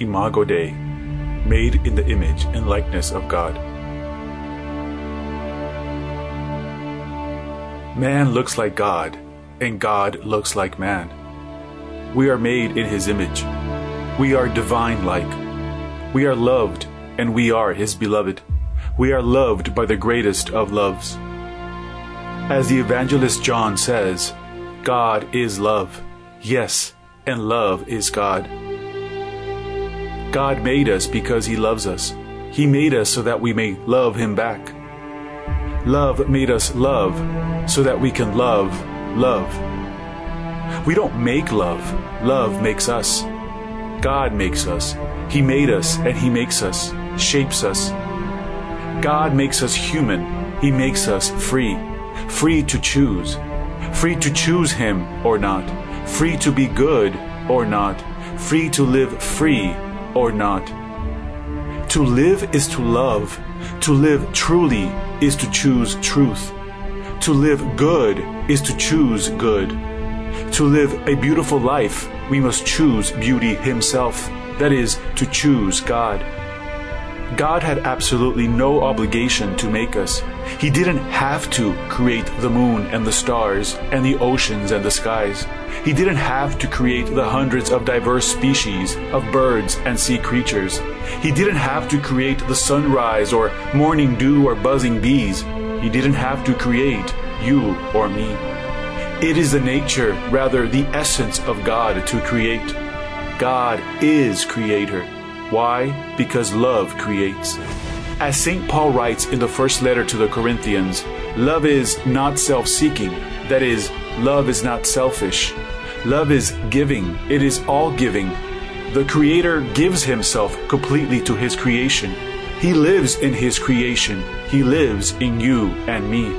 Imago Dei, made in the image and likeness of God. Man looks like God, and God looks like man. We are made in his image. We are divine like. We are loved, and we are his beloved. We are loved by the greatest of loves. As the evangelist John says, God is love. Yes, and love is God. God made us because He loves us. He made us so that we may love Him back. Love made us love so that we can love love. We don't make love, love makes us. God makes us. He made us and He makes us, shapes us. God makes us human. He makes us free, free to choose, free to choose Him or not, free to be good or not, free to live free or not. To live is to love. To live truly is to choose truth. To live good is to choose good. To live a beautiful life, we must choose beauty Himself. That is, to choose God. God had absolutely no obligation to make us. He didn't have to create the moon and the stars and the oceans and the skies. He didn't have to create the hundreds of diverse species of birds and sea creatures. He didn't have to create the sunrise or morning dew or buzzing bees. He didn't have to create you or me. It is the nature, rather the essence of God to create. God is creator. Why? Because love creates. As St. Paul writes in the first letter to the Corinthians, love is not self seeking. That is, love is not selfish. Love is giving, it is all giving. The Creator gives Himself completely to His creation. He lives in His creation, He lives in you and me.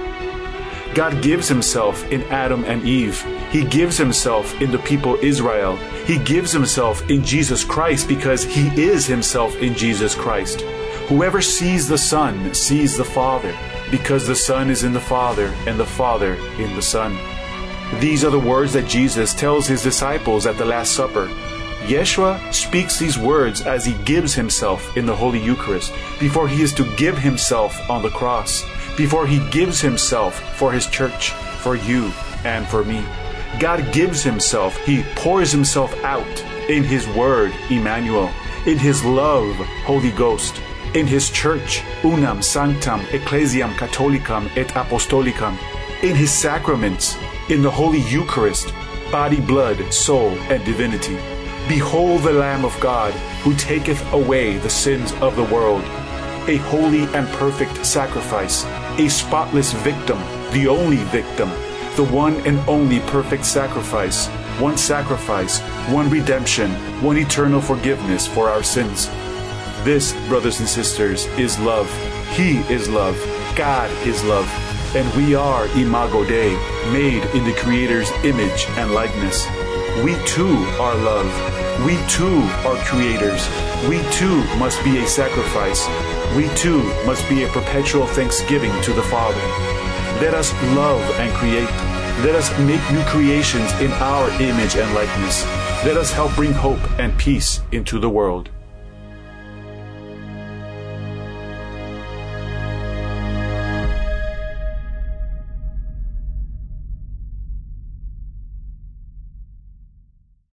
God gives Himself in Adam and Eve. He gives Himself in the people Israel. He gives Himself in Jesus Christ because He is Himself in Jesus Christ. Whoever sees the Son sees the Father, because the Son is in the Father and the Father in the Son. These are the words that Jesus tells His disciples at the Last Supper. Yeshua speaks these words as He gives Himself in the Holy Eucharist, before He is to give Himself on the cross before he gives himself for his church, for you and for me. God gives himself, he pours himself out in his word, Emmanuel, in his love, Holy Ghost, in his church, Unam Sanctam Ecclesiam Catholicam et Apostolicam, in his sacraments, in the Holy Eucharist, body, blood, soul, and divinity. Behold the Lamb of God, who taketh away the sins of the world a holy and perfect sacrifice, a spotless victim, the only victim, the one and only perfect sacrifice, one sacrifice, one redemption, one eternal forgiveness for our sins. This, brothers and sisters, is love. He is love. God is love. And we are Imago Dei, made in the Creator's image and likeness. We too are love. We too are creators. We too must be a sacrifice we too must be a perpetual thanksgiving to the Father. Let us love and create. Let us make new creations in our image and likeness. Let us help bring hope and peace into the world.